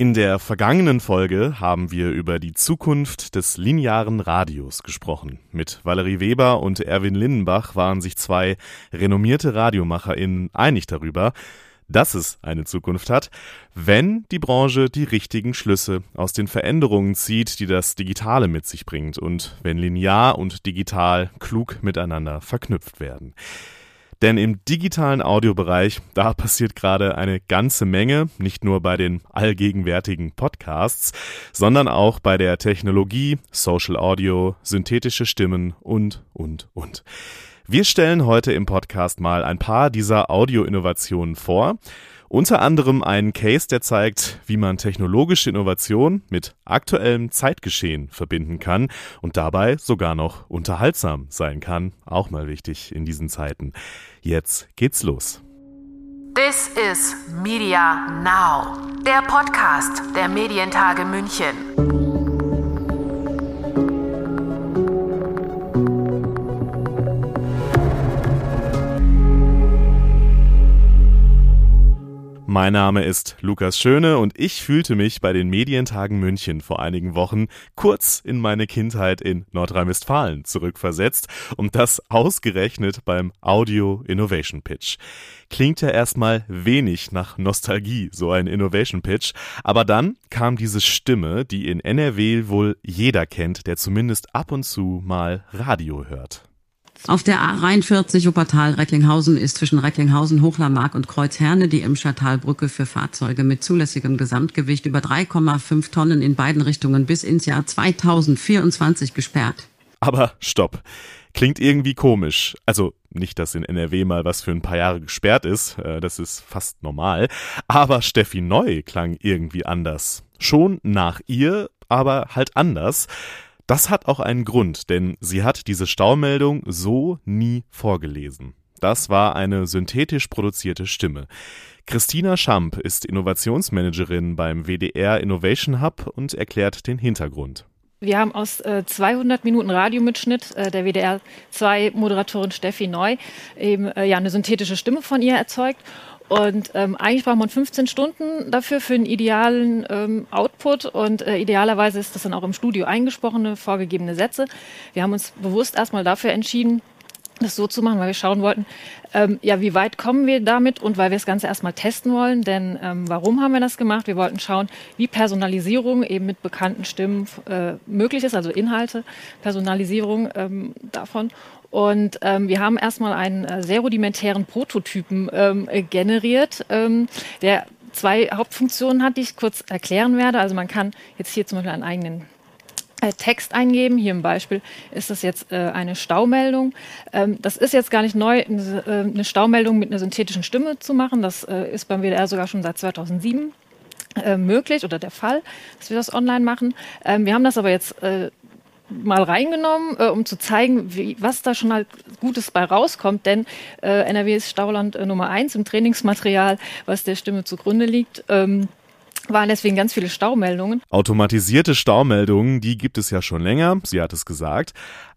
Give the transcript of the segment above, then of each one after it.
In der vergangenen Folge haben wir über die Zukunft des linearen Radios gesprochen. Mit Valerie Weber und Erwin Lindenbach waren sich zwei renommierte RadiomacherInnen einig darüber, dass es eine Zukunft hat, wenn die Branche die richtigen Schlüsse aus den Veränderungen zieht, die das Digitale mit sich bringt und wenn linear und digital klug miteinander verknüpft werden. Denn im digitalen Audiobereich, da passiert gerade eine ganze Menge, nicht nur bei den allgegenwärtigen Podcasts, sondern auch bei der Technologie, Social Audio, synthetische Stimmen und, und, und. Wir stellen heute im Podcast mal ein paar dieser Audio-Innovationen vor unter anderem einen Case, der zeigt, wie man technologische Innovation mit aktuellem Zeitgeschehen verbinden kann und dabei sogar noch unterhaltsam sein kann. Auch mal wichtig in diesen Zeiten. Jetzt geht's los. This is Media Now, der Podcast der Medientage München. Mein Name ist Lukas Schöne und ich fühlte mich bei den Medientagen München vor einigen Wochen kurz in meine Kindheit in Nordrhein-Westfalen zurückversetzt und das ausgerechnet beim Audio Innovation Pitch. Klingt ja erstmal wenig nach Nostalgie, so ein Innovation Pitch, aber dann kam diese Stimme, die in NRW wohl jeder kennt, der zumindest ab und zu mal Radio hört. Auf der A43 Wuppertal Recklinghausen ist zwischen Recklinghausen, Hochlermark und Kreuzherne die Imschertalbrücke für Fahrzeuge mit zulässigem Gesamtgewicht über 3,5 Tonnen in beiden Richtungen bis ins Jahr 2024 gesperrt. Aber stopp. Klingt irgendwie komisch. Also nicht, dass in NRW mal was für ein paar Jahre gesperrt ist, äh, das ist fast normal. Aber Steffi Neu klang irgendwie anders. Schon nach ihr, aber halt anders. Das hat auch einen Grund, denn sie hat diese Staumeldung so nie vorgelesen. Das war eine synthetisch produzierte Stimme. Christina Schamp ist Innovationsmanagerin beim WDR Innovation Hub und erklärt den Hintergrund. Wir haben aus äh, 200 Minuten Radiomitschnitt äh, der WDR 2 Moderatorin Steffi Neu eben äh, ja eine synthetische Stimme von ihr erzeugt und ähm, eigentlich braucht man 15 Stunden dafür für einen idealen ähm, Output und äh, idealerweise ist das dann auch im Studio eingesprochene, vorgegebene Sätze. Wir haben uns bewusst erstmal dafür entschieden, das so zu machen, weil wir schauen wollten, ähm, ja, wie weit kommen wir damit und weil wir das Ganze erstmal testen wollen. Denn ähm, warum haben wir das gemacht? Wir wollten schauen, wie Personalisierung eben mit bekannten Stimmen äh, möglich ist, also Inhalte, Personalisierung ähm, davon. Und ähm, wir haben erstmal einen äh, sehr rudimentären Prototypen ähm, generiert, ähm, der zwei Hauptfunktionen hat, die ich kurz erklären werde. Also man kann jetzt hier zum Beispiel einen eigenen äh, Text eingeben. Hier im Beispiel ist das jetzt äh, eine Staumeldung. Ähm, das ist jetzt gar nicht neu, eine, äh, eine, Staumeldung mit einer synthetischen Stimme zu machen. Das äh, ist beim WDR sogar schon seit 2007 äh, möglich oder der Fall, dass wir das online machen. Ähm, wir haben das aber jetzt äh, mal reingenommen, äh, um zu zeigen, wie, was da schon halt Gutes bei rauskommt. Denn äh, NRW ist Stauland äh, Nummer eins im Trainingsmaterial, was der Stimme zugrunde liegt. Ähm, waren deswegen ganz viele Staumeldungen. Automatisierte Staumeldungen, die gibt es ja schon länger, sie hat es gesagt.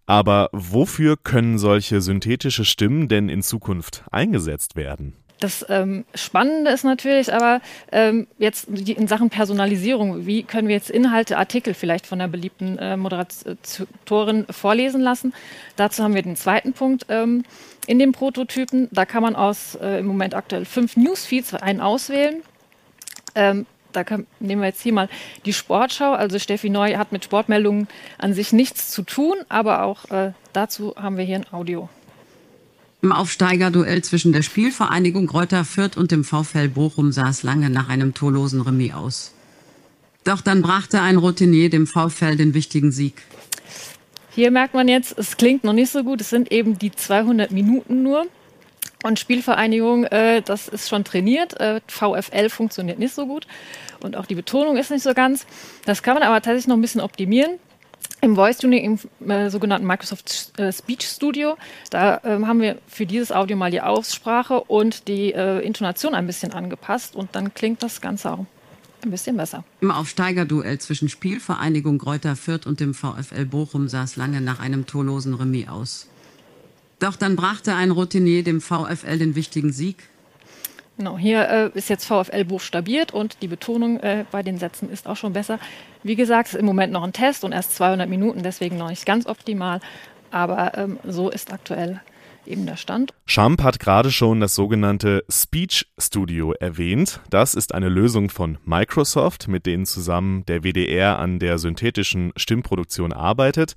Aber wofür können solche synthetische Stimmen denn in Zukunft eingesetzt werden? Das ähm, Spannende ist natürlich aber ähm, jetzt in Sachen Personalisierung, wie können wir jetzt Inhalte, Artikel vielleicht von der beliebten äh, Moderatorin vorlesen lassen. Dazu haben wir den zweiten Punkt ähm, in dem Prototypen. Da kann man aus äh, im Moment aktuell fünf Newsfeeds einen auswählen. Ähm, da kann, nehmen wir jetzt hier mal die Sportschau. Also Steffi Neu hat mit Sportmeldungen an sich nichts zu tun, aber auch äh, dazu haben wir hier ein Audio. Im Aufsteigerduell zwischen der Spielvereinigung Kräuter Fürth und dem VfL Bochum sah es lange nach einem torlosen Remis aus. Doch dann brachte ein Routinier dem VfL den wichtigen Sieg. Hier merkt man jetzt, es klingt noch nicht so gut. Es sind eben die 200 Minuten nur. Und Spielvereinigung, äh, das ist schon trainiert. Äh, VfL funktioniert nicht so gut. Und auch die Betonung ist nicht so ganz. Das kann man aber tatsächlich noch ein bisschen optimieren im Voice Tuning im äh, sogenannten Microsoft äh, Speech Studio. Da ähm, haben wir für dieses Audio mal die Aussprache und die äh, Intonation ein bisschen angepasst und dann klingt das Ganze auch ein bisschen besser. Im Aufsteigerduell zwischen Spielvereinigung Kräuter Fürth und dem VfL Bochum sah es lange nach einem torlosen Remis aus. Doch dann brachte ein Routinier dem VfL den wichtigen Sieg Genau, hier äh, ist jetzt VfL buchstabiert und die Betonung äh, bei den Sätzen ist auch schon besser. Wie gesagt, es ist im Moment noch ein Test und erst 200 Minuten, deswegen noch nicht ganz optimal. Aber ähm, so ist aktuell eben der Stand. Schamp hat gerade schon das sogenannte Speech Studio erwähnt. Das ist eine Lösung von Microsoft, mit denen zusammen der WDR an der synthetischen Stimmproduktion arbeitet.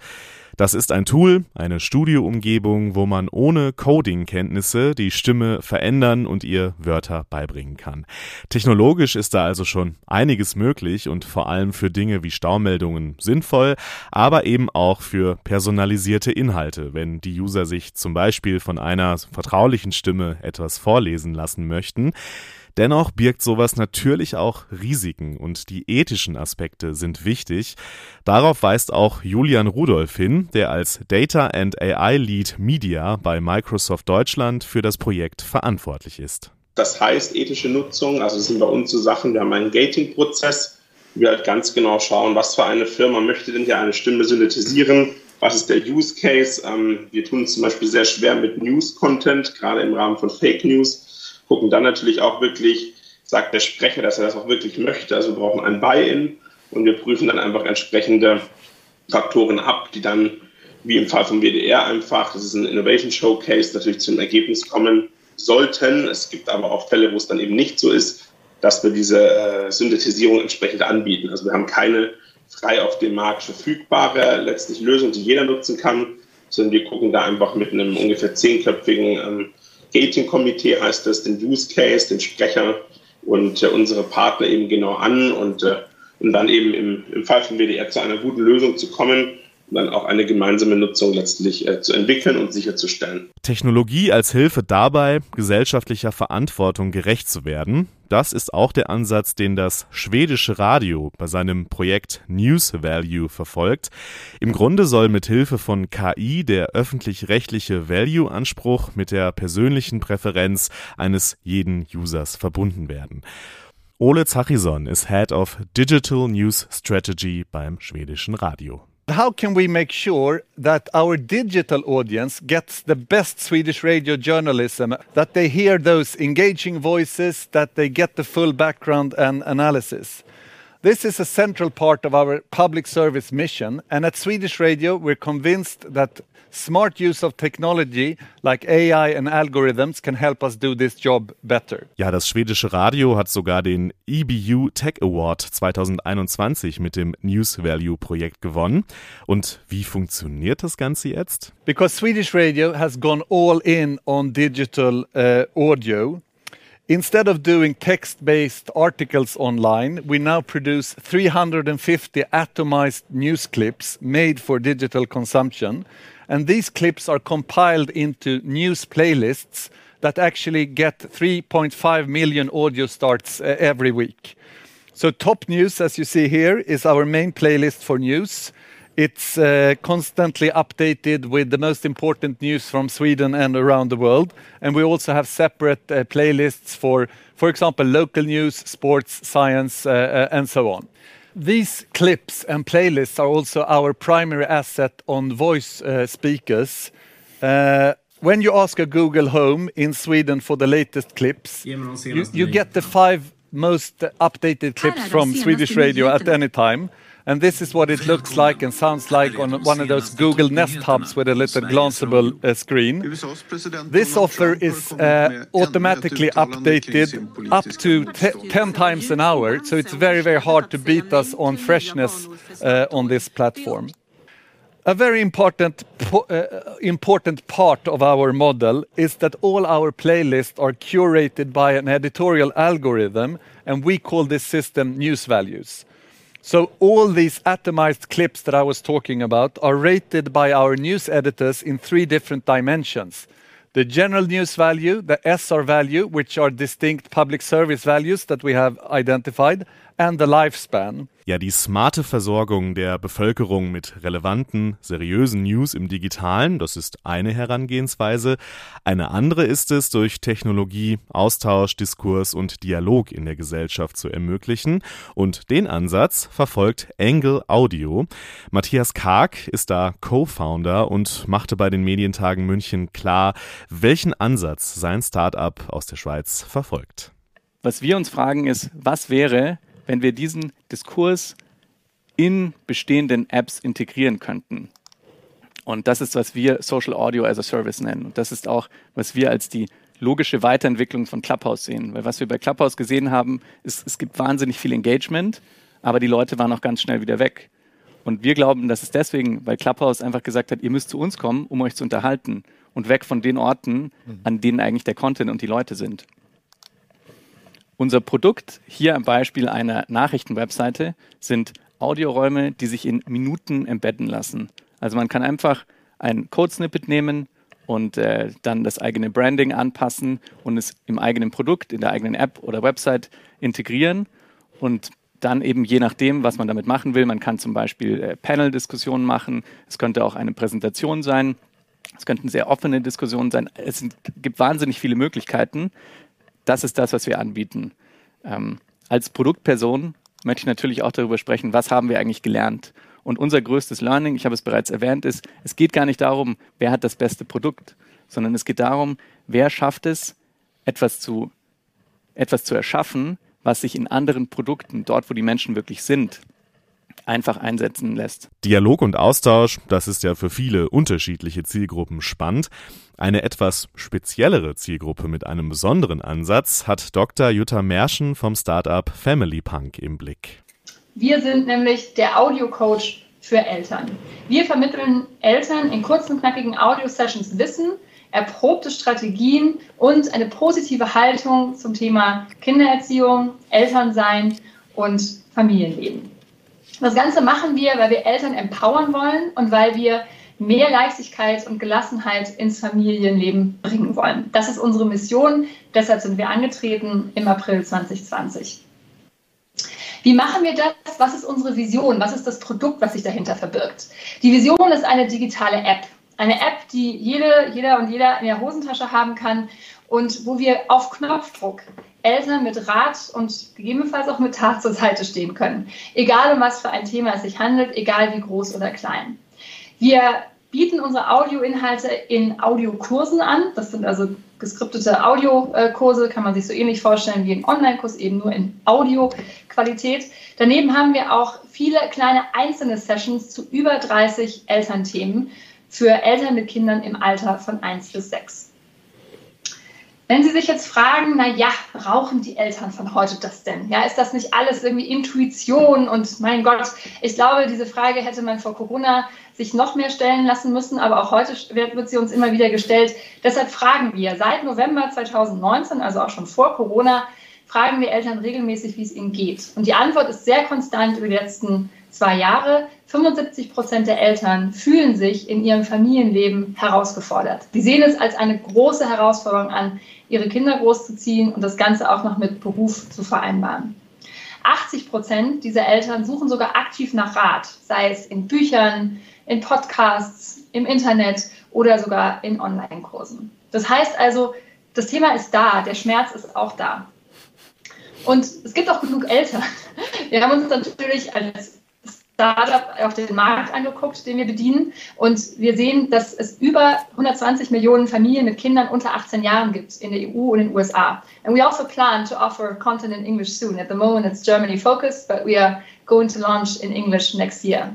Das ist ein Tool, eine Studioumgebung, wo man ohne Coding-Kenntnisse die Stimme verändern und ihr Wörter beibringen kann. Technologisch ist da also schon einiges möglich und vor allem für Dinge wie Staumeldungen sinnvoll, aber eben auch für personalisierte Inhalte, wenn die User sich zum Beispiel von einer vertraulichen Stimme etwas vorlesen lassen möchten. Dennoch birgt sowas natürlich auch Risiken und die ethischen Aspekte sind wichtig. Darauf weist auch Julian Rudolph hin, der als Data and AI Lead Media bei Microsoft Deutschland für das Projekt verantwortlich ist. Das heißt ethische Nutzung, also das sind bei uns so Sachen, wir haben einen Gating-Prozess, wir halt ganz genau schauen, was für eine Firma möchte denn hier eine Stimme synthetisieren, was ist der Use Case. Ähm, wir tun es zum Beispiel sehr schwer mit News-Content, gerade im Rahmen von Fake News gucken dann natürlich auch wirklich, sagt der Sprecher, dass er das auch wirklich möchte. Also wir brauchen ein Buy-in und wir prüfen dann einfach entsprechende Faktoren ab, die dann, wie im Fall vom WDR einfach, das ist ein Innovation Showcase, natürlich zum Ergebnis kommen sollten. Es gibt aber auch Fälle, wo es dann eben nicht so ist, dass wir diese äh, Synthetisierung entsprechend anbieten. Also wir haben keine frei auf dem Markt verfügbare letztlich Lösung, die jeder nutzen kann, sondern wir gucken da einfach mit einem ungefähr zehnköpfigen ähm, Gating-Komitee heißt das, den Use Case, den Sprecher und äh, unsere Partner eben genau an und, äh, und dann eben im, im Fall von WDR zu einer guten Lösung zu kommen dann auch eine gemeinsame Nutzung letztlich äh, zu entwickeln und sicherzustellen. Technologie als Hilfe dabei, gesellschaftlicher Verantwortung gerecht zu werden, das ist auch der Ansatz, den das schwedische Radio bei seinem Projekt News Value verfolgt. Im Grunde soll mit Hilfe von KI der öffentlich-rechtliche Value-Anspruch mit der persönlichen Präferenz eines jeden Users verbunden werden. Ole Zachison ist Head of Digital News Strategy beim schwedischen Radio. How can we make sure that our digital audience gets the best Swedish radio journalism, that they hear those engaging voices, that they get the full background and analysis? This is a central part of our public service mission, and at Swedish Radio, we're convinced that smart use of technology like AI and algorithms can help us do this job better. Ja, das schwedische Radio hat sogar den EBU Tech Award 2021 mit dem News Value Projekt gewonnen. Und wie funktioniert das Ganze jetzt? Because Swedish Radio has gone all in on digital uh, audio. Instead of doing text based articles online, we now produce 350 atomized news clips made for digital consumption. And these clips are compiled into news playlists that actually get 3.5 million audio starts uh, every week. So, Top News, as you see here, is our main playlist for news. It's uh, constantly updated with the most important news from Sweden and around the world. And we also have separate uh, playlists for, for example, local news, sports, science, and so on. These clips and playlists are also our primary asset on voice uh, speakers. Uh, when you ask a Google Home in Sweden for the latest clips, you, you get the five most updated clips from Swedish radio at any time. And this is what it looks like and sounds like on one of those Google Nest hubs with a little glanceable uh, screen. This offer is uh, automatically updated up to 10 times an hour, so it's very, very hard to beat us on freshness uh, on this platform. A very important, uh, important part of our model is that all our playlists are curated by an editorial algorithm, and we call this system News Values. So all these atomized clips that I was talking about are rated by our news editors in three different dimensions. The general news value, the SR value, which are distinct public service values that we have identified, and the lifespan. Ja, die smarte Versorgung der Bevölkerung mit relevanten, seriösen News im Digitalen, das ist eine Herangehensweise. Eine andere ist es, durch Technologie Austausch, Diskurs und Dialog in der Gesellschaft zu ermöglichen. Und den Ansatz verfolgt Angle Audio. Matthias Karg ist da Co-Founder und machte bei den Medientagen München klar, welchen Ansatz sein Startup aus der Schweiz verfolgt. Was wir uns fragen ist, was wäre, wenn wir diesen Diskurs in bestehenden Apps integrieren könnten. Und das ist, was wir Social Audio as a Service nennen. Und das ist auch, was wir als die logische Weiterentwicklung von Clubhouse sehen. Weil was wir bei Clubhouse gesehen haben, ist, es gibt wahnsinnig viel Engagement, aber die Leute waren auch ganz schnell wieder weg. Und wir glauben, dass es deswegen, weil Clubhouse einfach gesagt hat, ihr müsst zu uns kommen, um euch zu unterhalten und weg von den Orten, an denen eigentlich der Content und die Leute sind. Unser Produkt hier am Beispiel einer Nachrichtenwebseite sind Audioräume, die sich in Minuten embedden lassen. Also man kann einfach ein Code-Snippet nehmen und äh, dann das eigene Branding anpassen und es im eigenen Produkt, in der eigenen App oder Website integrieren und dann eben je nachdem, was man damit machen will. Man kann zum Beispiel äh, Panel-Diskussionen machen. Es könnte auch eine Präsentation sein. Es könnten sehr offene Diskussionen sein. Es gibt wahnsinnig viele Möglichkeiten das ist das, was wir anbieten. Ähm, als Produktperson möchte ich natürlich auch darüber sprechen, was haben wir eigentlich gelernt. Und unser größtes Learning, ich habe es bereits erwähnt, ist, es geht gar nicht darum, wer hat das beste Produkt, sondern es geht darum, wer schafft es, etwas zu, etwas zu erschaffen, was sich in anderen Produkten, dort wo die Menschen wirklich sind, einfach einsetzen lässt. Dialog und Austausch, das ist ja für viele unterschiedliche Zielgruppen spannend. Eine etwas speziellere Zielgruppe mit einem besonderen Ansatz hat Dr. Jutta Merschen vom Startup Family Punk im Blick. Wir sind nämlich der Audio-Coach für Eltern. Wir vermitteln Eltern in kurzen, knackigen Audio-Sessions Wissen, erprobte Strategien und eine positive Haltung zum Thema Kindererziehung, Elternsein und Familienleben. Das Ganze machen wir, weil wir Eltern empowern wollen und weil wir mehr Leichtigkeit und Gelassenheit ins Familienleben bringen wollen. Das ist unsere Mission. Deshalb sind wir angetreten im April 2020. Wie machen wir das? Was ist unsere Vision? Was ist das Produkt, was sich dahinter verbirgt? Die Vision ist eine digitale App. Eine App, die jede, jeder und jeder in der Hosentasche haben kann und wo wir auf Knopfdruck Eltern mit Rat und gegebenenfalls auch mit Tat zur Seite stehen können. Egal um was für ein Thema es sich handelt, egal wie groß oder klein. Wir bieten unsere Audioinhalte in Audiokursen an. Das sind also geskriptete Audiokurse, kann man sich so ähnlich vorstellen wie ein Online-Kurs, eben nur in Audioqualität. Daneben haben wir auch viele kleine einzelne Sessions zu über 30 Elternthemen für Eltern mit Kindern im Alter von 1 bis 6. Wenn Sie sich jetzt fragen, na ja, brauchen die Eltern von heute das denn? Ja, ist das nicht alles irgendwie Intuition? Und mein Gott, ich glaube, diese Frage hätte man vor Corona sich noch mehr stellen lassen müssen, aber auch heute wird, sie uns immer wieder gestellt. Deshalb fragen wir seit November 2019, also auch schon vor Corona, fragen wir Eltern regelmäßig, wie es ihnen geht. Und die Antwort ist sehr konstant über die letzten zwei Jahre. 75 Prozent der Eltern fühlen sich in ihrem Familienleben herausgefordert. Sie sehen es als eine große Herausforderung an, ihre Kinder großzuziehen und das Ganze auch noch mit Beruf zu vereinbaren. 80 Prozent dieser Eltern suchen sogar aktiv nach Rat, sei es in Büchern, in Podcasts, im Internet oder sogar in Online-Kursen. Das heißt also, das Thema ist da, der Schmerz ist auch da. Und es gibt auch genug Eltern. Wir haben uns natürlich als Startup auf den Markt angeguckt, den wir bedienen. Und wir sehen, dass es über 120 Millionen Familien mit Kindern unter 18 Jahren gibt in der EU und in den USA. And we also plan to offer content in English soon. At the moment it's Germany focused, but we are going to launch in English next year.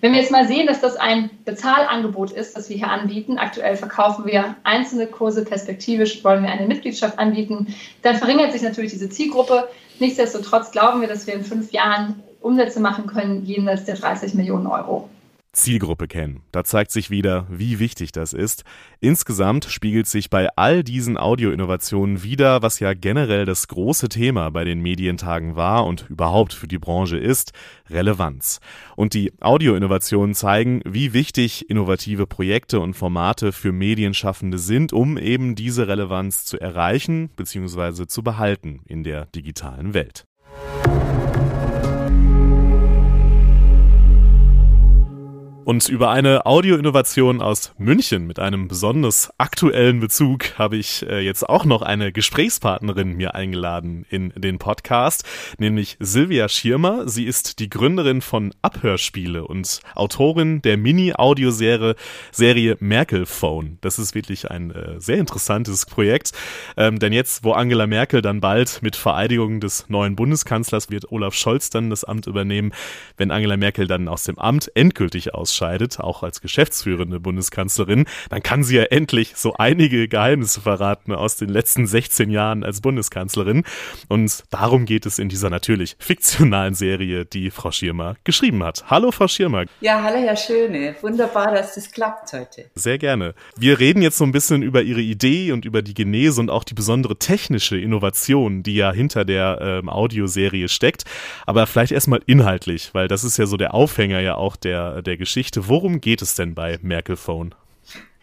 Wenn wir jetzt mal sehen, dass das ein Bezahlangebot ist, das wir hier anbieten, aktuell verkaufen wir einzelne Kurse, perspektivisch wollen wir eine Mitgliedschaft anbieten, dann verringert sich natürlich diese Zielgruppe. Nichtsdestotrotz glauben wir, dass wir in fünf Jahren Umsätze machen können, jenseits der 30 Millionen Euro. Zielgruppe kennen. Da zeigt sich wieder, wie wichtig das ist. Insgesamt spiegelt sich bei all diesen Audioinnovationen wieder, was ja generell das große Thema bei den Medientagen war und überhaupt für die Branche ist, Relevanz. Und die Audioinnovationen zeigen, wie wichtig innovative Projekte und Formate für Medienschaffende sind, um eben diese Relevanz zu erreichen bzw. zu behalten in der digitalen Welt. Und über eine Audioinnovation aus München mit einem besonders aktuellen Bezug habe ich äh, jetzt auch noch eine Gesprächspartnerin mir eingeladen in den Podcast, nämlich Silvia Schirmer. Sie ist die Gründerin von Abhörspiele und Autorin der Mini-Audioserie Serie Merkel Phone. Das ist wirklich ein äh, sehr interessantes Projekt, ähm, denn jetzt, wo Angela Merkel dann bald mit Vereidigung des neuen Bundeskanzlers wird Olaf Scholz dann das Amt übernehmen, wenn Angela Merkel dann aus dem Amt endgültig aus ausscheidet, auch als geschäftsführende Bundeskanzlerin, dann kann sie ja endlich so einige Geheimnisse verraten aus den letzten 16 Jahren als Bundeskanzlerin. Und darum geht es in dieser natürlich fiktionalen Serie, die Frau Schirmer geschrieben hat. Hallo, Frau Schirmer. Ja, hallo, Herr Schöne. Wunderbar, dass das klappt heute. Sehr gerne. Wir reden jetzt so ein bisschen über Ihre Idee und über die Genese und auch die besondere technische Innovation, die ja hinter der ähm, Audioserie steckt. Aber vielleicht erstmal inhaltlich, weil das ist ja so der Aufhänger ja auch der, der Geschichte Geschichte. Worum geht es denn bei Merkel Phone?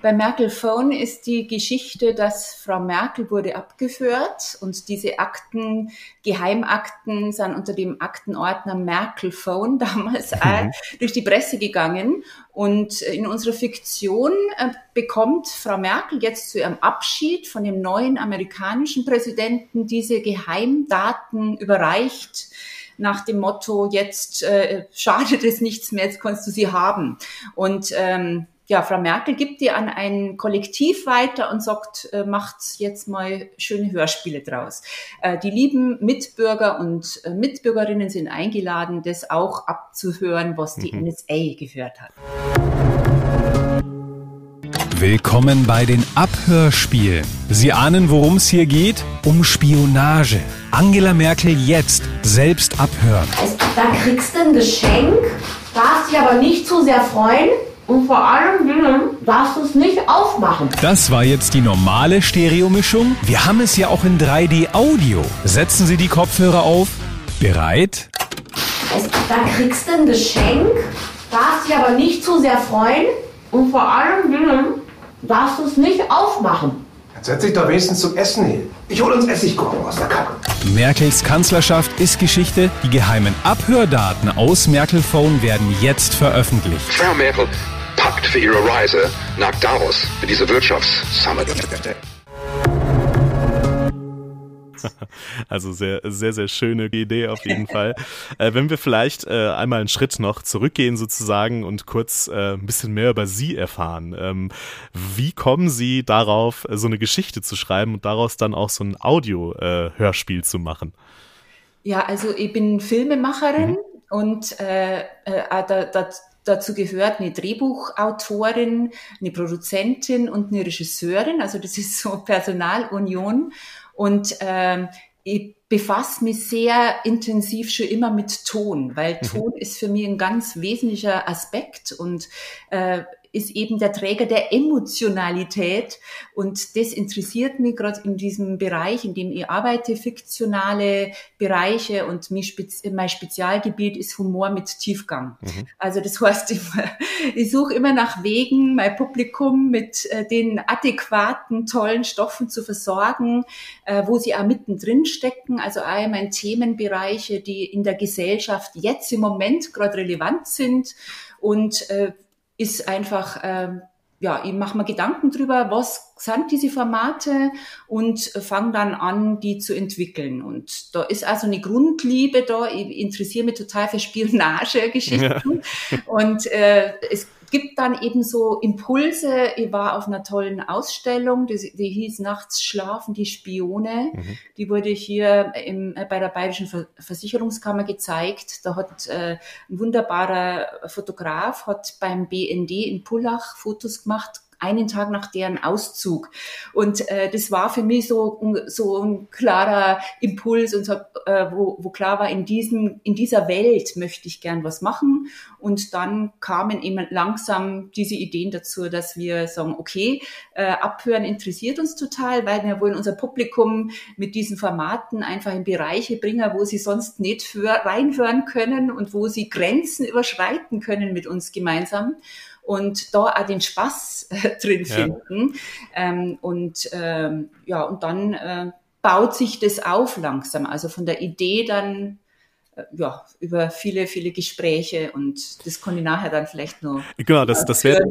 Bei Merkel Phone ist die Geschichte, dass Frau Merkel wurde abgeführt und diese Akten, Geheimakten, sind unter dem Aktenordner Merkel Phone damals mhm. durch die Presse gegangen. Und in unserer Fiktion äh, bekommt Frau Merkel jetzt zu ihrem Abschied von dem neuen amerikanischen Präsidenten diese Geheimdaten überreicht nach dem Motto, jetzt äh, schadet es nichts mehr, jetzt kannst du sie haben. Und ähm, ja, Frau Merkel gibt die an ein Kollektiv weiter und sagt, äh, macht jetzt mal schöne Hörspiele draus. Äh, die lieben Mitbürger und äh, Mitbürgerinnen sind eingeladen, das auch abzuhören, was die mhm. NSA gehört hat. Willkommen bei den Abhörspielen. Sie ahnen, worum es hier geht? Um Spionage. Angela Merkel jetzt selbst abhören. Also, da kriegst du ein Geschenk, darfst dich aber nicht zu sehr freuen. Und vor allem darfst du es nicht aufmachen. Das war jetzt die normale Stereomischung. Wir haben es ja auch in 3D-Audio. Setzen Sie die Kopfhörer auf. Bereit? Also, da kriegst du ein Geschenk, darfst dich aber nicht zu sehr freuen. Und vor allem darfst du es nicht aufmachen. Jetzt setz dich doch wenigstens zum Essen hin. Ich hole uns Essigkorn aus der Kacke. Merkels Kanzlerschaft ist Geschichte. Die geheimen Abhördaten aus Merkel Phone werden jetzt veröffentlicht. Frau Merkel packt für ihre Reise nach Davos für diese Wirtschaftssummit. Also sehr, sehr, sehr schöne Idee auf jeden Fall. Äh, wenn wir vielleicht äh, einmal einen Schritt noch zurückgehen sozusagen und kurz äh, ein bisschen mehr über Sie erfahren. Ähm, wie kommen Sie darauf, so eine Geschichte zu schreiben und daraus dann auch so ein Audio-Hörspiel äh, zu machen? Ja, also ich bin Filmemacherin mhm. und äh, äh, da, da, Dazu gehört eine Drehbuchautorin, eine Produzentin und eine Regisseurin. Also das ist so Personalunion. Und ähm, ich befasse mich sehr intensiv schon immer mit Ton, weil mhm. Ton ist für mich ein ganz wesentlicher Aspekt und äh, ist eben der Träger der Emotionalität. Und das interessiert mich gerade in diesem Bereich, in dem ich arbeite, fiktionale Bereiche und mein Spezialgebiet ist Humor mit Tiefgang. Mhm. Also das heißt, ich, ich suche immer nach Wegen, mein Publikum mit äh, den adäquaten, tollen Stoffen zu versorgen, äh, wo sie auch mittendrin stecken. Also all meine Themenbereiche, die in der Gesellschaft jetzt im Moment gerade relevant sind und äh, ist einfach, ähm, ja, ich mache mir Gedanken drüber, was sind diese Formate und fange dann an, die zu entwickeln. Und da ist also eine Grundliebe da. Ich interessiere mich total für Spionagegeschichten. Ja. Und äh, es gibt dann eben so Impulse. Ich war auf einer tollen Ausstellung, die, die hieß Nachts schlafen die Spione. Mhm. Die wurde hier im, bei der Bayerischen Versicherungskammer gezeigt. Da hat äh, ein wunderbarer Fotograf hat beim BND in Pullach Fotos gemacht, einen Tag nach deren Auszug. Und äh, das war für mich so, so ein klarer Impuls, und so, äh, wo, wo klar war, in, diesem, in dieser Welt möchte ich gern was machen. Und dann kamen eben langsam diese Ideen dazu, dass wir sagen, okay, äh, Abhören interessiert uns total, weil wir wollen unser Publikum mit diesen Formaten einfach in Bereiche bringen, wo sie sonst nicht für reinhören können und wo sie Grenzen überschreiten können mit uns gemeinsam und da auch den Spaß äh, drin finden. Ja. Ähm, und ähm, ja, und dann äh, baut sich das auf langsam. Also von der Idee dann äh, ja, über viele, viele Gespräche und das konnte ich nachher dann vielleicht nur. Genau, das, das wäre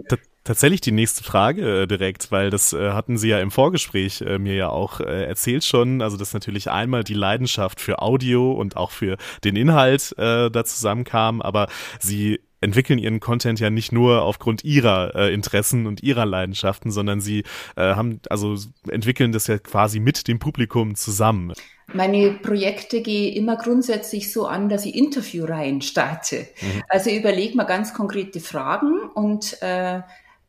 tatsächlich die nächste Frage äh, direkt, weil das äh, hatten Sie ja im Vorgespräch äh, mir ja auch äh, erzählt schon. Also, dass natürlich einmal die Leidenschaft für Audio und auch für den Inhalt äh, da zusammenkam, aber Sie entwickeln ihren Content ja nicht nur aufgrund ihrer äh, Interessen und ihrer Leidenschaften, sondern sie äh, haben also entwickeln das ja quasi mit dem Publikum zusammen. Meine Projekte gehe immer grundsätzlich so an, dass ich Interviewreihen starte. Mhm. Also überlege mal ganz konkrete Fragen und äh,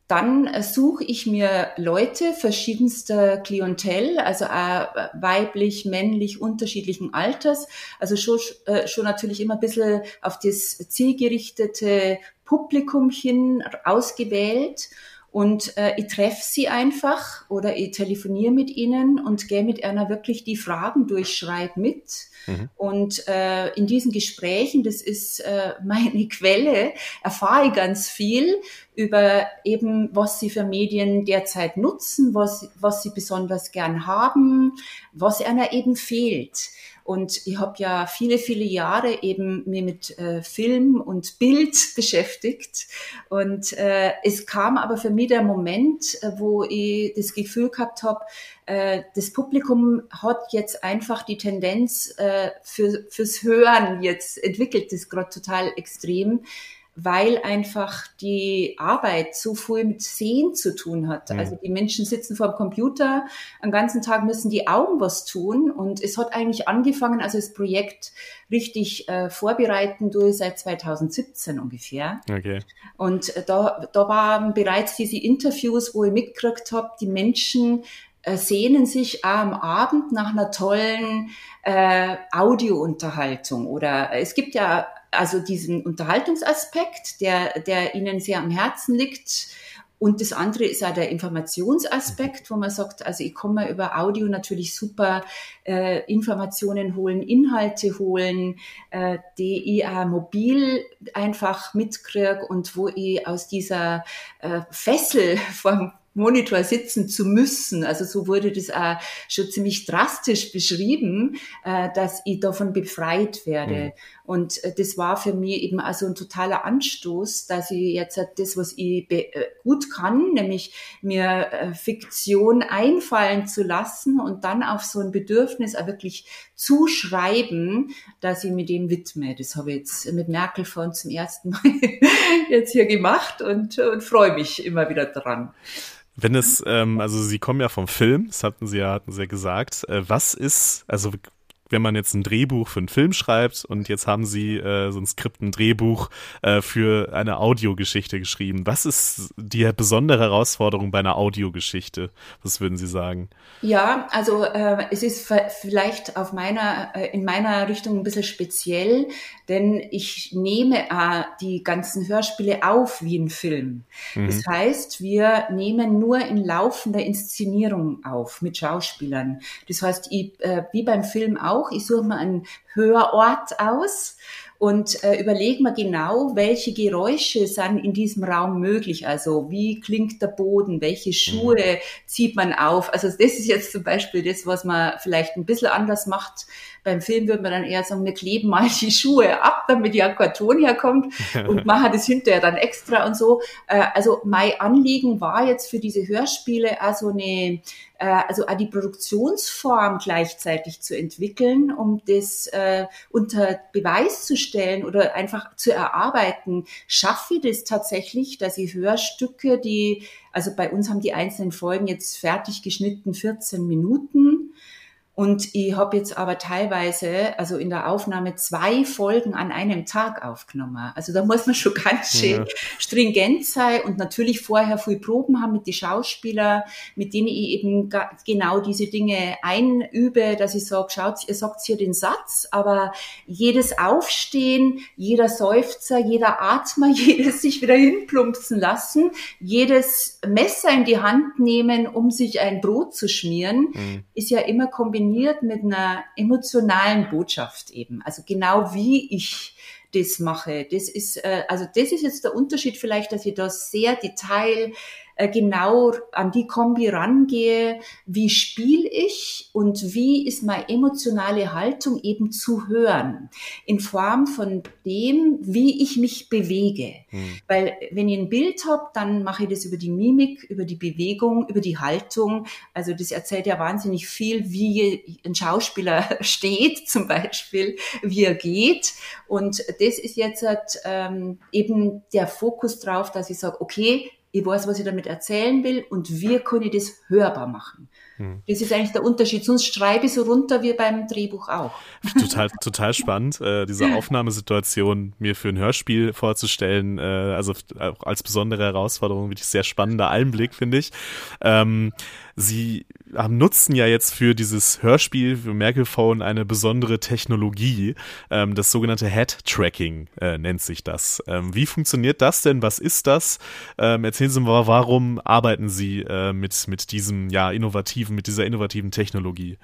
dann suche ich mir Leute verschiedenster Klientel, also auch weiblich, männlich, unterschiedlichen Alters, also schon, äh, schon natürlich immer ein bisschen auf das zielgerichtete Publikum hin ausgewählt. Und äh, ich treffe sie einfach oder ich telefoniere mit ihnen und gehe mit einer wirklich die Fragen durchschreibe mit. Mhm. Und äh, in diesen Gesprächen, das ist äh, meine Quelle, erfahre ich ganz viel über eben, was sie für Medien derzeit nutzen, was, was sie besonders gern haben, was einer eben fehlt. Und ich habe ja viele, viele Jahre eben mir mit äh, Film und Bild beschäftigt. Und äh, es kam aber für mich der Moment, äh, wo ich das Gefühl gehabt habe, äh, das Publikum hat jetzt einfach die Tendenz äh, für, fürs Hören jetzt entwickelt das gerade total extrem weil einfach die Arbeit so viel mit Sehen zu tun hat. Mhm. Also die Menschen sitzen vor dem Computer, am ganzen Tag müssen die Augen was tun und es hat eigentlich angefangen, also das Projekt richtig äh, vorbereiten durch seit 2017 ungefähr. Okay. Und äh, da, da waren bereits diese Interviews, wo ich mitgekriegt habe, die Menschen äh, sehnen sich am Abend nach einer tollen äh, Audiounterhaltung oder es gibt ja also diesen Unterhaltungsaspekt, der, der Ihnen sehr am Herzen liegt. Und das andere ist auch der Informationsaspekt, wo man sagt, also ich komme über Audio natürlich super äh, Informationen holen, Inhalte holen, äh, die ich auch mobil einfach mitkriege und wo ich aus dieser äh, Fessel vom Monitor sitzen zu müssen. Also so wurde das auch schon ziemlich drastisch beschrieben, äh, dass ich davon befreit werde. Mhm. Und äh, das war für mich eben also ein totaler Anstoß, dass ich jetzt das, was ich äh, gut kann, nämlich mir Fiktion einfallen zu lassen und dann auf so ein Bedürfnis auch wirklich zuschreiben, dass ich mir dem widme. Das habe ich jetzt mit Merkel von zum ersten Mal jetzt hier gemacht und, und freue mich immer wieder dran. Wenn es, ähm, also Sie kommen ja vom Film, das hatten Sie ja, hatten Sie ja gesagt. Äh, was ist, also wenn man jetzt ein Drehbuch für einen Film schreibt und jetzt haben Sie äh, so ein Skript, ein Drehbuch äh, für eine Audiogeschichte geschrieben. Was ist die besondere Herausforderung bei einer Audiogeschichte? Was würden Sie sagen? Ja, also äh, es ist vielleicht auf meiner, äh, in meiner Richtung ein bisschen speziell, denn ich nehme äh, die ganzen Hörspiele auf wie ein Film. Mhm. Das heißt, wir nehmen nur in laufender Inszenierung auf mit Schauspielern. Das heißt, ich, äh, wie beim Film auch, auch. Ich suche mir einen Hörort aus und äh, überlege mir genau, welche Geräusche sind in diesem Raum möglich. Also wie klingt der Boden, welche Schuhe mhm. zieht man auf. Also das ist jetzt zum Beispiel das, was man vielleicht ein bisschen anders macht beim Film würde man dann eher sagen, wir kleben mal die Schuhe ab, damit ja Karton herkommt und machen das hinterher dann extra und so. Äh, also mein Anliegen war jetzt für diese Hörspiele also eine äh, also auch die Produktionsform gleichzeitig zu entwickeln, um das äh, unter Beweis zu stellen oder einfach zu erarbeiten. Schaffe ich das tatsächlich, dass ich Hörstücke, die, also bei uns haben die einzelnen Folgen jetzt fertig geschnitten 14 Minuten, und ich habe jetzt aber teilweise, also in der Aufnahme, zwei Folgen an einem Tag aufgenommen. Also da muss man schon ganz schön ja. stringent sein und natürlich vorher viel Proben haben mit den Schauspielern, mit denen ich eben genau diese Dinge einübe, dass ich sage, schaut, ihr sagt hier den Satz, aber jedes Aufstehen, jeder Seufzer, jeder Atmer, jedes sich wieder hinplumpsen lassen, jedes Messer in die Hand nehmen, um sich ein Brot zu schmieren, mhm. ist ja immer kombiniert kombiniert mit einer emotionalen Botschaft eben. Also genau wie ich das mache. Das ist, äh, also das ist jetzt der Unterschied vielleicht, dass ich da sehr detail äh, genau an die Kombi rangehe, wie spiele ich und wie ist meine emotionale Haltung eben zu hören, in Form von dem, wie ich mich bewege. Mhm. Weil wenn ich ein Bild habe, dann mache ich das über die Mimik, über die Bewegung, über die Haltung. Also das erzählt ja wahnsinnig viel, wie ein Schauspieler steht zum Beispiel, wie er geht. Und das ist jetzt ähm, eben der Fokus drauf, dass ich sage, okay, ich weiß, was ich damit erzählen will und wie kann ich das hörbar machen. Hm. Das ist eigentlich der Unterschied. Sonst schreibe ich so runter wie beim Drehbuch auch. Total, total spannend, äh, diese Aufnahmesituation mir für ein Hörspiel vorzustellen. Äh, also auch als besondere Herausforderung, wirklich sehr spannender Einblick, finde ich. Ähm, Sie haben, nutzen ja jetzt für dieses Hörspiel für Merkelphone eine besondere Technologie. Ähm, das sogenannte Head-Tracking äh, nennt sich das. Ähm, wie funktioniert das denn? Was ist das? Ähm, erzählen Sie mal, warum arbeiten Sie äh, mit, mit diesem, ja, innovativen, mit dieser innovativen Technologie?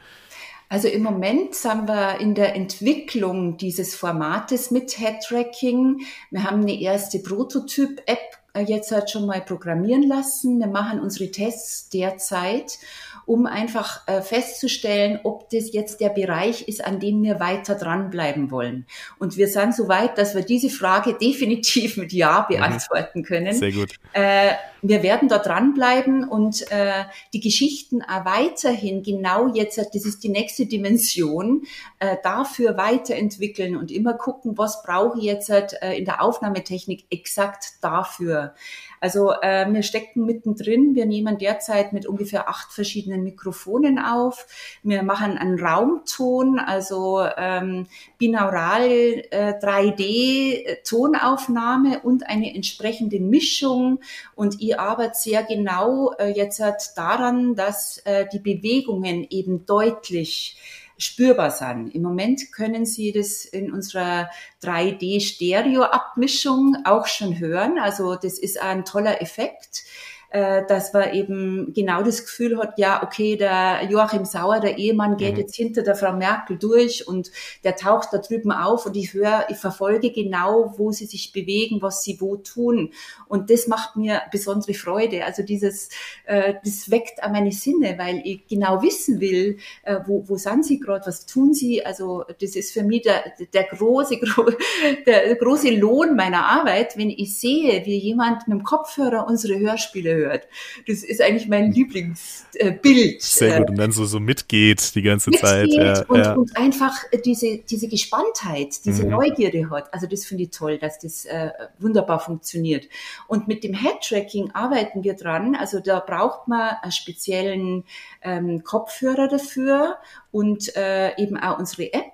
Also im Moment sind wir in der Entwicklung dieses Formates mit Head-Tracking. Wir haben eine erste Prototyp-App jetzt halt schon mal programmieren lassen. Wir machen unsere Tests derzeit, um einfach äh, festzustellen, ob das jetzt der Bereich ist, an dem wir weiter dranbleiben wollen. Und wir sind so weit, dass wir diese Frage definitiv mit Ja mhm. beantworten können. Sehr gut. Äh, wir werden da dranbleiben und äh, die Geschichten auch weiterhin genau jetzt, das ist die nächste Dimension, äh, dafür weiterentwickeln und immer gucken, was brauche ich jetzt äh, in der Aufnahmetechnik exakt dafür. Also äh, wir stecken mittendrin. Wir nehmen derzeit mit ungefähr acht verschiedenen Mikrofonen auf. Wir machen einen Raumton, also ähm, binaural äh, 3D-Tonaufnahme und eine entsprechende Mischung. Und ich arbeite sehr genau äh, jetzt halt daran, dass äh, die Bewegungen eben deutlich spürbar sind. Im Moment können Sie das in unserer 3D-Stereo-Abmischung auch schon hören. Also das ist ein toller Effekt äh, dass man eben genau das Gefühl hat, ja, okay, der Joachim Sauer, der Ehemann, geht mhm. jetzt hinter der Frau Merkel durch und der taucht da drüben auf und ich höre, ich verfolge genau, wo sie sich bewegen, was sie wo tun. Und das macht mir besondere Freude. Also dieses, äh, das weckt an meine Sinne, weil ich genau wissen will, äh, wo, wo sind sie gerade, was tun sie. Also das ist für mich der, der große, der große Lohn meiner Arbeit, wenn ich sehe, wie jemand mit dem Kopfhörer unsere Hörspiele hört. Das ist eigentlich mein Lieblingsbild. Sehr gut, und dann so, so mitgeht die ganze mitgeht Zeit. Ja, und, ja. und einfach diese, diese Gespanntheit, diese mhm. Neugierde hat. Also das finde ich toll, dass das äh, wunderbar funktioniert. Und mit dem Head-Tracking arbeiten wir dran. Also da braucht man einen speziellen ähm, Kopfhörer dafür und äh, eben auch unsere App,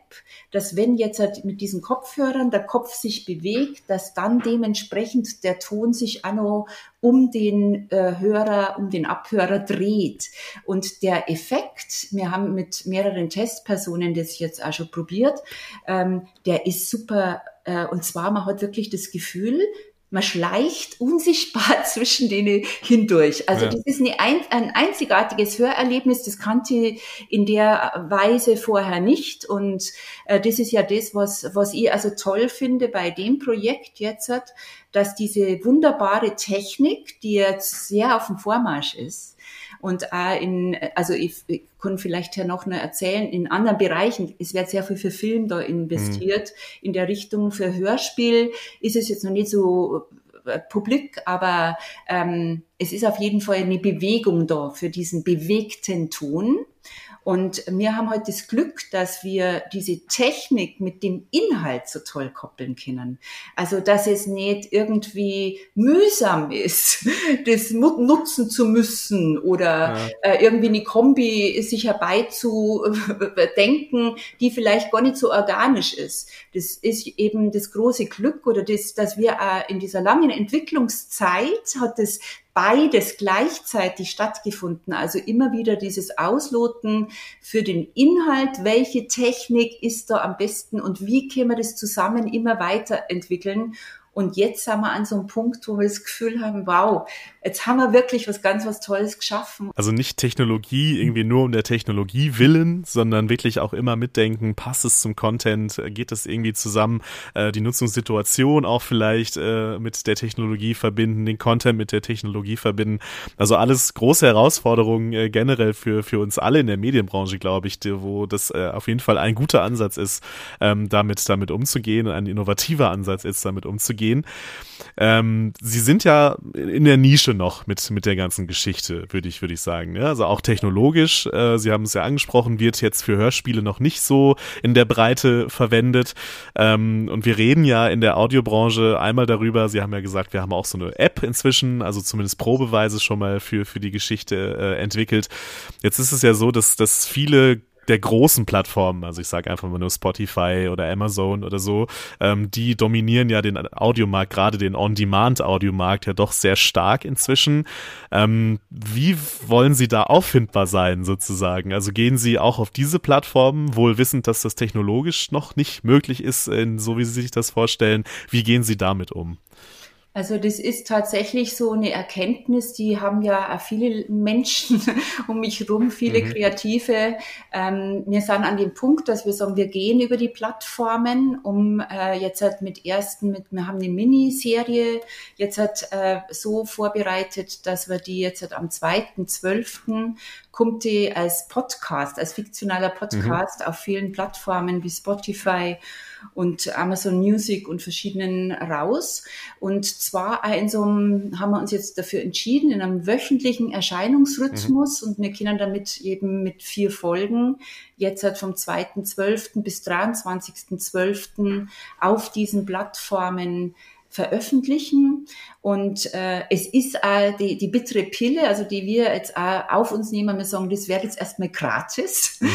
dass wenn jetzt halt mit diesen Kopfhörern der Kopf sich bewegt, dass dann dementsprechend der Ton sich auch noch um den äh, Hörer, um den Abhörer dreht. Und der Effekt, wir haben mit mehreren Testpersonen das jetzt auch schon probiert, ähm, der ist super. Äh, und zwar, man hat wirklich das Gefühl, man schleicht unsichtbar zwischen denen hindurch. Also ja. das ist eine, ein einzigartiges Hörerlebnis, das kannte ich in der Weise vorher nicht. Und äh, das ist ja das, was, was ich also toll finde bei dem Projekt jetzt, dass diese wunderbare Technik, die jetzt sehr auf dem Vormarsch ist, und auch in, also ich, ich kann vielleicht ja noch nur erzählen, in anderen Bereichen, es wird sehr viel für Film da investiert. Mhm. In der Richtung für Hörspiel ist es jetzt noch nicht so äh, publik, aber ähm, es ist auf jeden Fall eine Bewegung da für diesen bewegten Ton. Und wir haben heute das Glück, dass wir diese Technik mit dem Inhalt so toll koppeln können. Also, dass es nicht irgendwie mühsam ist, das nutzen zu müssen oder ja. äh, irgendwie eine Kombi sich herbeizudenken, die vielleicht gar nicht so organisch ist. Das ist eben das große Glück oder das, dass wir äh, in dieser langen Entwicklungszeit hat es beides gleichzeitig stattgefunden. Also immer wieder dieses Ausloten für den Inhalt, welche Technik ist da am besten und wie können wir das zusammen immer weiterentwickeln. Und jetzt sind wir an so einem Punkt, wo wir das Gefühl haben, wow, jetzt haben wir wirklich was ganz was Tolles geschaffen. Also nicht Technologie irgendwie nur um der Technologie willen, sondern wirklich auch immer mitdenken, passt es zum Content, geht es irgendwie zusammen, äh, die Nutzungssituation auch vielleicht äh, mit der Technologie verbinden, den Content mit der Technologie verbinden. Also alles große Herausforderungen äh, generell für, für uns alle in der Medienbranche, glaube ich, wo das auf jeden Fall ein guter Ansatz ist, ähm, damit, damit umzugehen, ein innovativer Ansatz ist, damit umzugehen. Ähm, Sie sind ja in der Nische noch mit, mit der ganzen Geschichte, würde ich, würde ich sagen. Ja, also auch technologisch, äh, Sie haben es ja angesprochen, wird jetzt für Hörspiele noch nicht so in der Breite verwendet. Ähm, und wir reden ja in der Audiobranche einmal darüber, Sie haben ja gesagt, wir haben auch so eine App inzwischen, also zumindest Probeweise schon mal für, für die Geschichte äh, entwickelt. Jetzt ist es ja so, dass, dass viele der großen Plattformen, also ich sage einfach mal nur Spotify oder Amazon oder so, ähm, die dominieren ja den Audiomarkt, gerade den On-Demand-Audiomarkt ja doch sehr stark inzwischen. Ähm, wie wollen Sie da auffindbar sein sozusagen? Also gehen Sie auch auf diese Plattformen, wohl wissend, dass das technologisch noch nicht möglich ist, in, so wie Sie sich das vorstellen. Wie gehen Sie damit um? Also das ist tatsächlich so eine Erkenntnis, die haben ja viele Menschen um mich herum, viele mhm. Kreative. Ähm, wir sind an dem Punkt, dass wir sagen, wir gehen über die Plattformen, um äh, jetzt halt mit ersten, mit, wir haben eine Miniserie jetzt halt äh, so vorbereitet, dass wir die jetzt halt am 2.12. kommt die als Podcast, als fiktionaler mhm. Podcast mhm. auf vielen Plattformen wie Spotify und Amazon Music und verschiedenen raus. Und zwar in so einem, haben wir uns jetzt dafür entschieden, in einem wöchentlichen Erscheinungsrhythmus mhm. und wir können damit eben mit vier Folgen jetzt halt vom 2.12. bis 23.12. auf diesen Plattformen veröffentlichen. Und äh, es ist äh, die, die bittere Pille, also die wir jetzt äh, auf uns nehmen, wir sagen, das wäre jetzt erstmal gratis, mhm.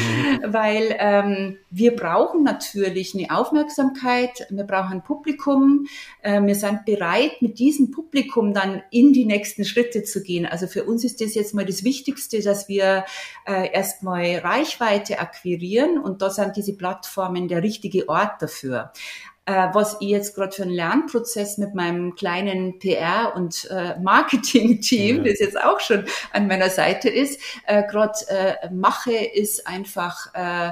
weil ähm, wir brauchen natürlich eine Aufmerksamkeit, wir brauchen ein Publikum, äh, wir sind bereit, mit diesem Publikum dann in die nächsten Schritte zu gehen. Also für uns ist das jetzt mal das Wichtigste, dass wir äh, erstmal Reichweite akquirieren und da sind diese Plattformen der richtige Ort dafür äh, was ich jetzt gerade für einen Lernprozess mit meinem kleinen PR- und äh, Marketing-Team, ja. das jetzt auch schon an meiner Seite ist, äh, gerade äh, mache, ist einfach, äh,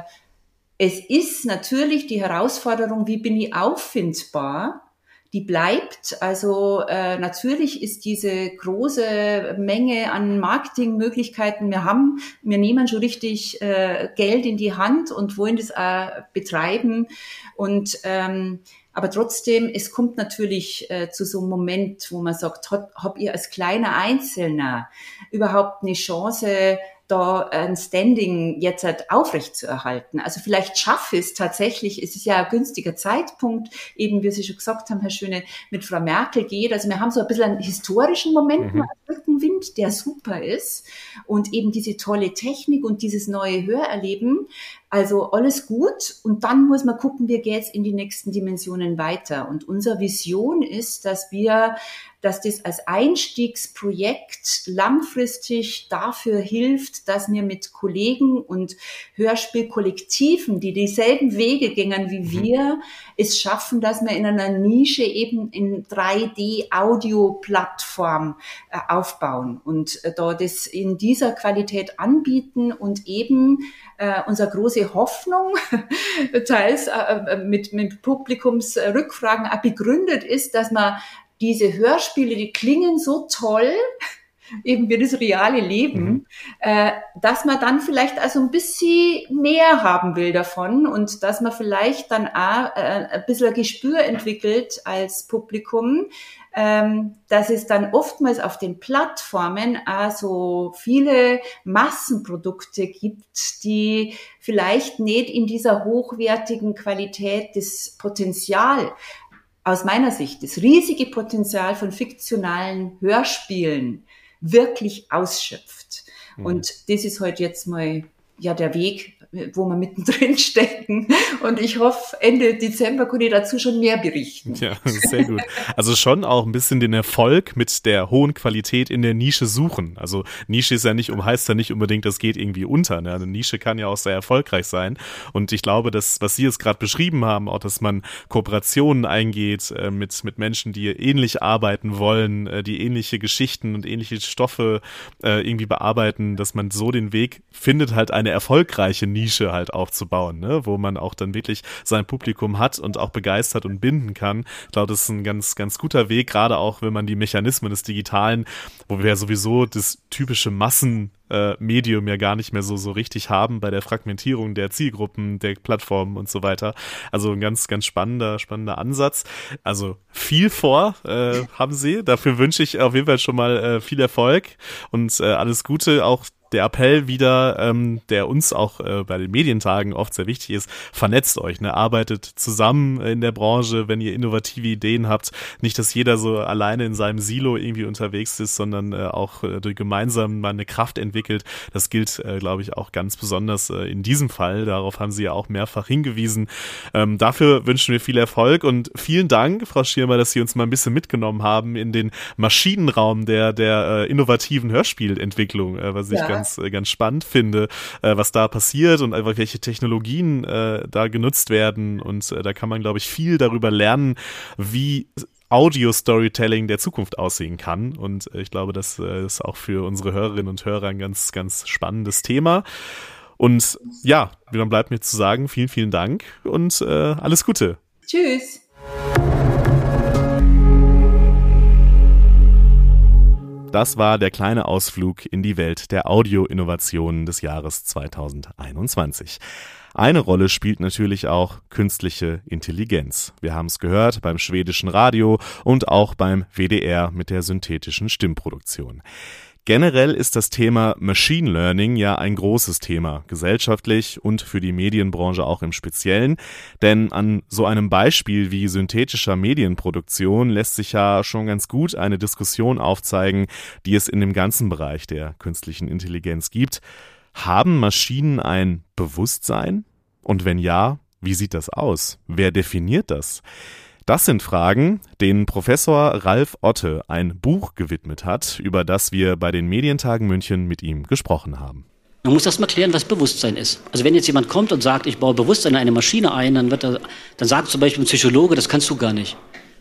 es ist natürlich die Herausforderung, wie bin ich auffindbar? Die bleibt. Also äh, natürlich ist diese große Menge an Marketingmöglichkeiten, wir haben, wir nehmen schon richtig äh, Geld in die Hand und wollen das auch betreiben. Und ähm, aber trotzdem, es kommt natürlich äh, zu so einem Moment, wo man sagt, habt hab ihr als kleiner Einzelner überhaupt eine Chance, da ein Standing jetzt halt aufrecht zu erhalten. Also vielleicht schaffe es tatsächlich, es ist ja ein günstiger Zeitpunkt, eben wie Sie schon gesagt haben, Herr Schöne, mit Frau Merkel geht. Also wir haben so ein bisschen einen historischen Moment mhm. Rückenwind, der super ist und eben diese tolle Technik und dieses neue Hörerleben. Also alles gut und dann muss man gucken, wie geht's in die nächsten Dimensionen weiter. Und unsere Vision ist, dass wir dass das als Einstiegsprojekt langfristig dafür hilft, dass wir mit Kollegen und Hörspielkollektiven, die dieselben Wege gingen wie mhm. wir, es schaffen, dass wir in einer Nische eben in 3D-Audio-Plattform äh, aufbauen und äh, da das in dieser Qualität anbieten und eben äh, unsere große Hoffnung, teils äh, äh, mit, mit Publikumsrückfragen begründet ist, dass man diese Hörspiele, die klingen so toll, eben wie das reale Leben, mhm. äh, dass man dann vielleicht also ein bisschen mehr haben will davon und dass man vielleicht dann auch äh, ein bisschen ein Gespür entwickelt als Publikum, ähm, dass es dann oftmals auf den Plattformen auch so viele Massenprodukte gibt, die vielleicht nicht in dieser hochwertigen Qualität das Potenzial aus meiner Sicht das riesige Potenzial von fiktionalen Hörspielen wirklich ausschöpft. Mhm. Und das ist heute halt jetzt mal ja der Weg, wo wir mittendrin stecken. Und ich hoffe, Ende Dezember kann ich dazu schon mehr berichten. Ja, sehr gut. Also schon auch ein bisschen den Erfolg mit der hohen Qualität in der Nische suchen. Also Nische ist ja nicht, um heißt ja nicht unbedingt, das geht irgendwie unter. Ne? Eine Nische kann ja auch sehr erfolgreich sein. Und ich glaube, dass, was Sie jetzt gerade beschrieben haben, auch, dass man Kooperationen eingeht äh, mit, mit Menschen, die ähnlich arbeiten wollen, äh, die ähnliche Geschichten und ähnliche Stoffe äh, irgendwie bearbeiten, dass man so den Weg findet, halt eine erfolgreiche Nische halt aufzubauen, ne? wo man auch dann wirklich sein Publikum hat und auch begeistert und binden kann. Ich glaube, das ist ein ganz, ganz guter Weg, gerade auch wenn man die Mechanismen des Digitalen, wo wir ja sowieso das typische Massen äh, Medium ja gar nicht mehr so, so richtig haben bei der Fragmentierung der Zielgruppen, der Plattformen und so weiter. Also ein ganz, ganz spannender, spannender Ansatz. Also viel vor äh, haben sie. Dafür wünsche ich auf jeden Fall schon mal äh, viel Erfolg und äh, alles Gute auch der Appell wieder, ähm, der uns auch äh, bei den Medientagen oft sehr wichtig ist, vernetzt euch, ne? arbeitet zusammen in der Branche, wenn ihr innovative Ideen habt. Nicht, dass jeder so alleine in seinem Silo irgendwie unterwegs ist, sondern äh, auch äh, gemeinsam mal eine Kraft entwickelt. Das gilt, äh, glaube ich, auch ganz besonders äh, in diesem Fall. Darauf haben Sie ja auch mehrfach hingewiesen. Ähm, dafür wünschen wir viel Erfolg und vielen Dank, Frau Schirmer, dass Sie uns mal ein bisschen mitgenommen haben in den Maschinenraum der, der äh, innovativen Hörspielentwicklung, äh, was ich ja. ganz ganz, äh, ganz spannend finde, äh, was da passiert und einfach welche Technologien äh, da genutzt werden. Und da kann man, glaube ich, viel darüber lernen, wie Audio-Storytelling der Zukunft aussehen kann. Und ich glaube, das ist auch für unsere Hörerinnen und Hörer ein ganz, ganz spannendes Thema. Und ja, dann bleibt mir zu sagen, vielen, vielen Dank und äh, alles Gute. Tschüss. Das war der kleine Ausflug in die Welt der Audioinnovationen des Jahres 2021. Eine Rolle spielt natürlich auch künstliche Intelligenz. Wir haben es gehört beim schwedischen Radio und auch beim WDR mit der synthetischen Stimmproduktion. Generell ist das Thema Machine Learning ja ein großes Thema, gesellschaftlich und für die Medienbranche auch im Speziellen. Denn an so einem Beispiel wie synthetischer Medienproduktion lässt sich ja schon ganz gut eine Diskussion aufzeigen, die es in dem ganzen Bereich der künstlichen Intelligenz gibt. Haben Maschinen ein Bewusstsein? Und wenn ja, wie sieht das aus? Wer definiert das? Das sind Fragen, denen Professor Ralf Otte ein Buch gewidmet hat, über das wir bei den Medientagen München mit ihm gesprochen haben. Man muss erst mal klären, was Bewusstsein ist. Also wenn jetzt jemand kommt und sagt, ich baue Bewusstsein in eine Maschine ein, dann, wird er, dann sagt zum Beispiel ein Psychologe, das kannst du gar nicht.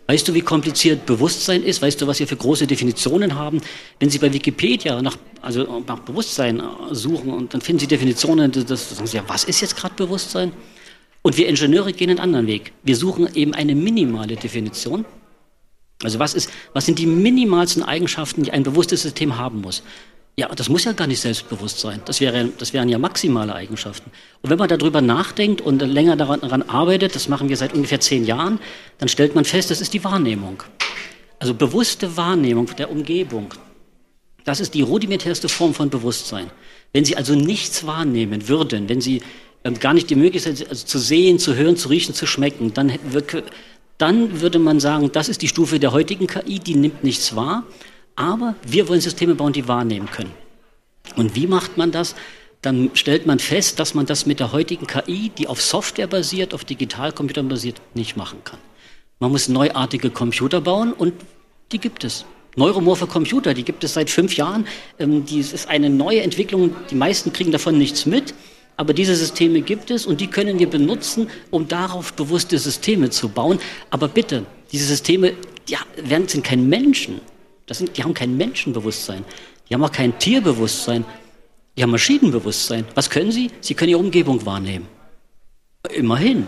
Weißt du, wie kompliziert Bewusstsein ist? Weißt du, was wir für große Definitionen haben? Wenn Sie bei Wikipedia nach, also nach Bewusstsein suchen und dann finden Sie Definitionen, das, das sagen Sie, ja, was ist jetzt gerade Bewusstsein? Und wir Ingenieure gehen einen anderen Weg. Wir suchen eben eine minimale Definition. Also was, ist, was sind die minimalsten Eigenschaften, die ein bewusstes System haben muss? Ja, das muss ja gar nicht selbstbewusst sein. Das, wäre, das wären ja maximale Eigenschaften. Und wenn man darüber nachdenkt und länger daran, daran arbeitet, das machen wir seit ungefähr zehn Jahren, dann stellt man fest, das ist die Wahrnehmung. Also bewusste Wahrnehmung der Umgebung. Das ist die rudimentärste Form von Bewusstsein. Wenn Sie also nichts wahrnehmen würden, wenn Sie gar nicht die Möglichkeit also zu sehen, zu hören, zu riechen, zu schmecken, dann, dann würde man sagen, das ist die Stufe der heutigen KI, die nimmt nichts wahr, aber wir wollen Systeme bauen, die wahrnehmen können. Und wie macht man das? Dann stellt man fest, dass man das mit der heutigen KI, die auf Software basiert, auf Digitalcomputern basiert, nicht machen kann. Man muss neuartige Computer bauen und die gibt es. Neuromorphe Computer, die gibt es seit fünf Jahren. Ähm, die ist eine neue Entwicklung. Die meisten kriegen davon nichts mit. Aber diese Systeme gibt es und die können wir benutzen, um darauf bewusste Systeme zu bauen. Aber bitte, diese Systeme ja, sind kein Menschen. Das sind, die haben kein Menschenbewusstsein. Die haben auch kein Tierbewusstsein. Die haben Maschinenbewusstsein. Was können sie? Sie können ihre Umgebung wahrnehmen. Immerhin.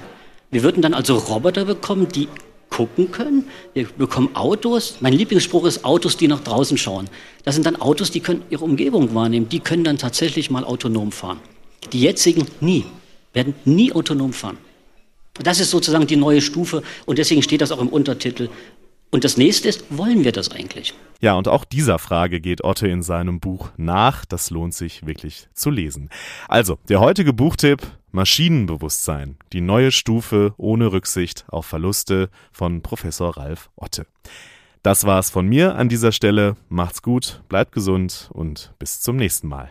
Wir würden dann also Roboter bekommen, die gucken können. Wir bekommen Autos. Mein Lieblingsspruch ist Autos, die nach draußen schauen. Das sind dann Autos, die können ihre Umgebung wahrnehmen. Die können dann tatsächlich mal autonom fahren. Die jetzigen nie, werden nie autonom fahren. Das ist sozusagen die neue Stufe und deswegen steht das auch im Untertitel. Und das nächste ist, wollen wir das eigentlich? Ja, und auch dieser Frage geht Otte in seinem Buch nach. Das lohnt sich wirklich zu lesen. Also, der heutige Buchtipp Maschinenbewusstsein, die neue Stufe ohne Rücksicht auf Verluste von Professor Ralf Otte. Das war's von mir an dieser Stelle. Macht's gut, bleibt gesund und bis zum nächsten Mal.